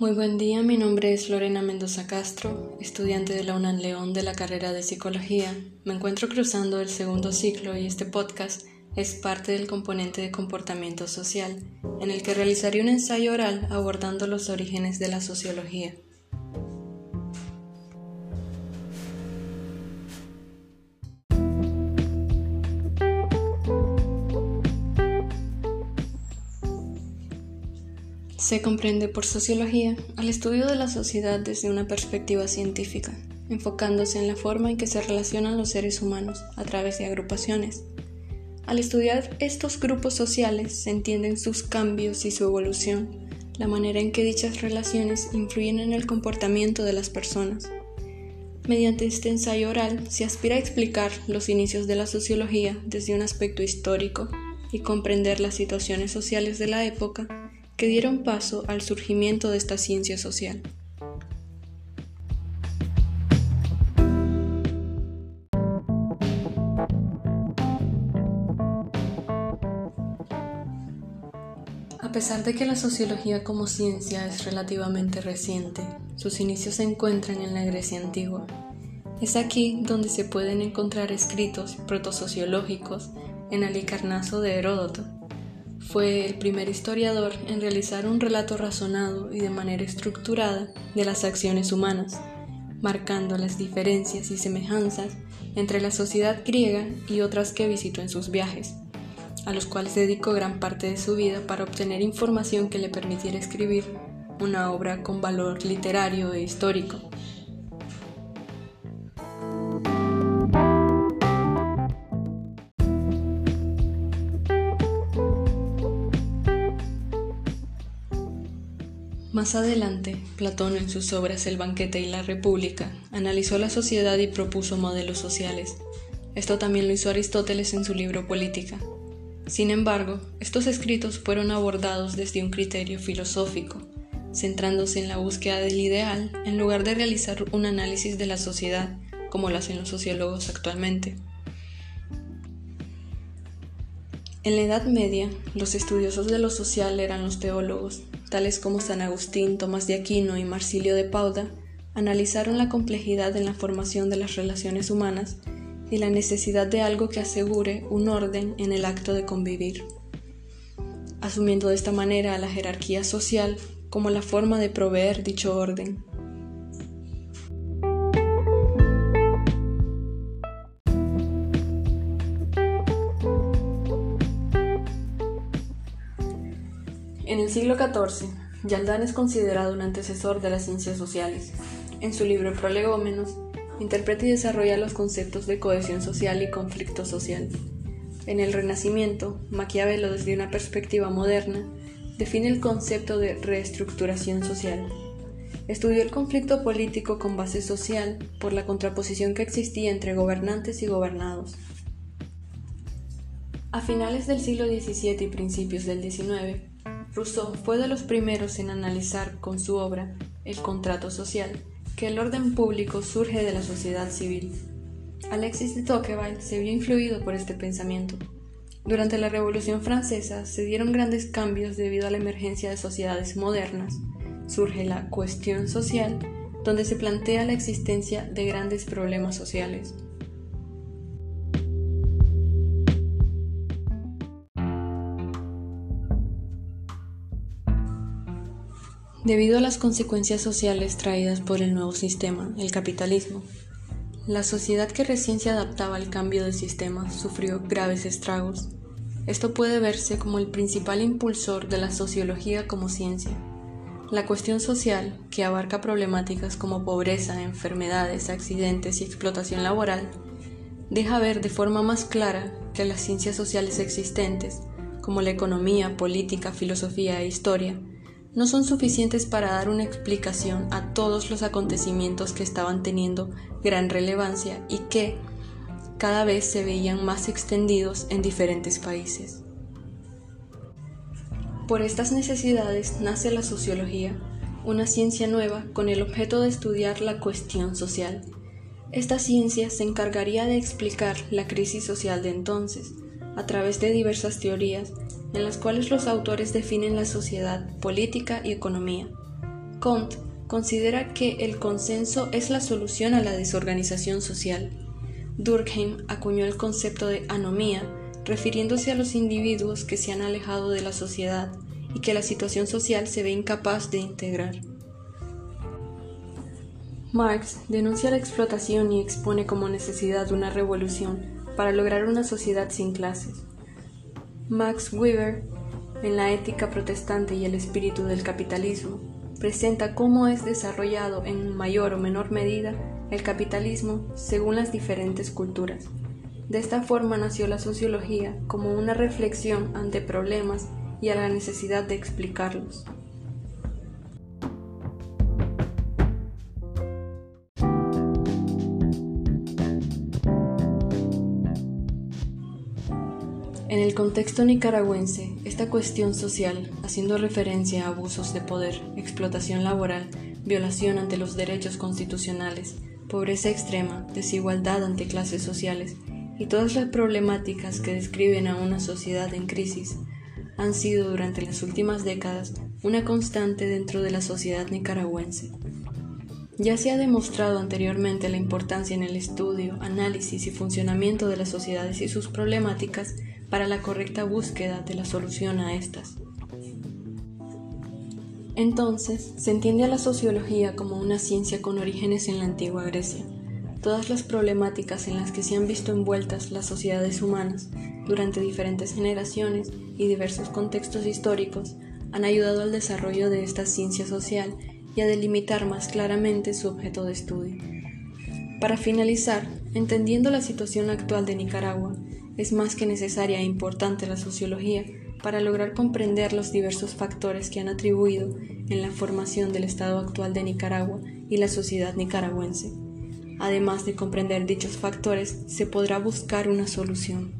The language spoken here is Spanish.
Muy buen día, mi nombre es Lorena Mendoza Castro, estudiante de la UNAM León de la carrera de Psicología. Me encuentro cruzando el segundo ciclo y este podcast es parte del componente de comportamiento social, en el que realizaré un ensayo oral abordando los orígenes de la sociología. Se comprende por sociología al estudio de la sociedad desde una perspectiva científica, enfocándose en la forma en que se relacionan los seres humanos a través de agrupaciones. Al estudiar estos grupos sociales se entienden sus cambios y su evolución, la manera en que dichas relaciones influyen en el comportamiento de las personas. Mediante este ensayo oral se aspira a explicar los inicios de la sociología desde un aspecto histórico y comprender las situaciones sociales de la época que dieron paso al surgimiento de esta ciencia social. A pesar de que la sociología como ciencia es relativamente reciente, sus inicios se encuentran en la Grecia antigua. Es aquí donde se pueden encontrar escritos protosociológicos en Alicarnaso de Heródoto, fue el primer historiador en realizar un relato razonado y de manera estructurada de las acciones humanas, marcando las diferencias y semejanzas entre la sociedad griega y otras que visitó en sus viajes, a los cuales dedicó gran parte de su vida para obtener información que le permitiera escribir una obra con valor literario e histórico. Más adelante, Platón en sus obras El banquete y la República analizó la sociedad y propuso modelos sociales. Esto también lo hizo Aristóteles en su libro Política. Sin embargo, estos escritos fueron abordados desde un criterio filosófico, centrándose en la búsqueda del ideal en lugar de realizar un análisis de la sociedad como lo hacen los sociólogos actualmente. En la Edad Media, los estudiosos de lo social eran los teólogos, tales como San Agustín, Tomás de Aquino y Marsilio de Pauda, analizaron la complejidad en la formación de las relaciones humanas y la necesidad de algo que asegure un orden en el acto de convivir, asumiendo de esta manera a la jerarquía social como la forma de proveer dicho orden. En el siglo XIV, Yaldán es considerado un antecesor de las ciencias sociales. En su libro Prolegómenos, interpreta y desarrolla los conceptos de cohesión social y conflicto social. En el Renacimiento, Maquiavelo, desde una perspectiva moderna, define el concepto de reestructuración social. Estudió el conflicto político con base social por la contraposición que existía entre gobernantes y gobernados. A finales del siglo XVII y principios del XIX, Rousseau fue de los primeros en analizar con su obra El contrato social que el orden público surge de la sociedad civil. Alexis de Tocqueville se vio influido por este pensamiento. Durante la Revolución Francesa se dieron grandes cambios debido a la emergencia de sociedades modernas. Surge la cuestión social, donde se plantea la existencia de grandes problemas sociales. Debido a las consecuencias sociales traídas por el nuevo sistema, el capitalismo, la sociedad que recién se adaptaba al cambio de sistema sufrió graves estragos. Esto puede verse como el principal impulsor de la sociología como ciencia. La cuestión social, que abarca problemáticas como pobreza, enfermedades, accidentes y explotación laboral, deja ver de forma más clara que las ciencias sociales existentes, como la economía, política, filosofía e historia, no son suficientes para dar una explicación a todos los acontecimientos que estaban teniendo gran relevancia y que cada vez se veían más extendidos en diferentes países. Por estas necesidades nace la sociología, una ciencia nueva con el objeto de estudiar la cuestión social. Esta ciencia se encargaría de explicar la crisis social de entonces, a través de diversas teorías en las cuales los autores definen la sociedad, política y economía. Kant considera que el consenso es la solución a la desorganización social. Durkheim acuñó el concepto de anomía, refiriéndose a los individuos que se han alejado de la sociedad y que la situación social se ve incapaz de integrar. Marx denuncia la explotación y expone como necesidad una revolución para lograr una sociedad sin clases. Max Weber, en la ética protestante y el espíritu del capitalismo, presenta cómo es desarrollado en mayor o menor medida el capitalismo según las diferentes culturas. De esta forma nació la sociología como una reflexión ante problemas y a la necesidad de explicarlos. En el contexto nicaragüense, esta cuestión social, haciendo referencia a abusos de poder, explotación laboral, violación ante los derechos constitucionales, pobreza extrema, desigualdad ante clases sociales y todas las problemáticas que describen a una sociedad en crisis, han sido durante las últimas décadas una constante dentro de la sociedad nicaragüense. Ya se ha demostrado anteriormente la importancia en el estudio, análisis y funcionamiento de las sociedades y sus problemáticas para la correcta búsqueda de la solución a estas. Entonces, se entiende a la sociología como una ciencia con orígenes en la antigua Grecia. Todas las problemáticas en las que se han visto envueltas las sociedades humanas durante diferentes generaciones y diversos contextos históricos han ayudado al desarrollo de esta ciencia social y a delimitar más claramente su objeto de estudio. Para finalizar, entendiendo la situación actual de Nicaragua, es más que necesaria e importante la sociología para lograr comprender los diversos factores que han atribuido en la formación del estado actual de Nicaragua y la sociedad nicaragüense. Además de comprender dichos factores, se podrá buscar una solución.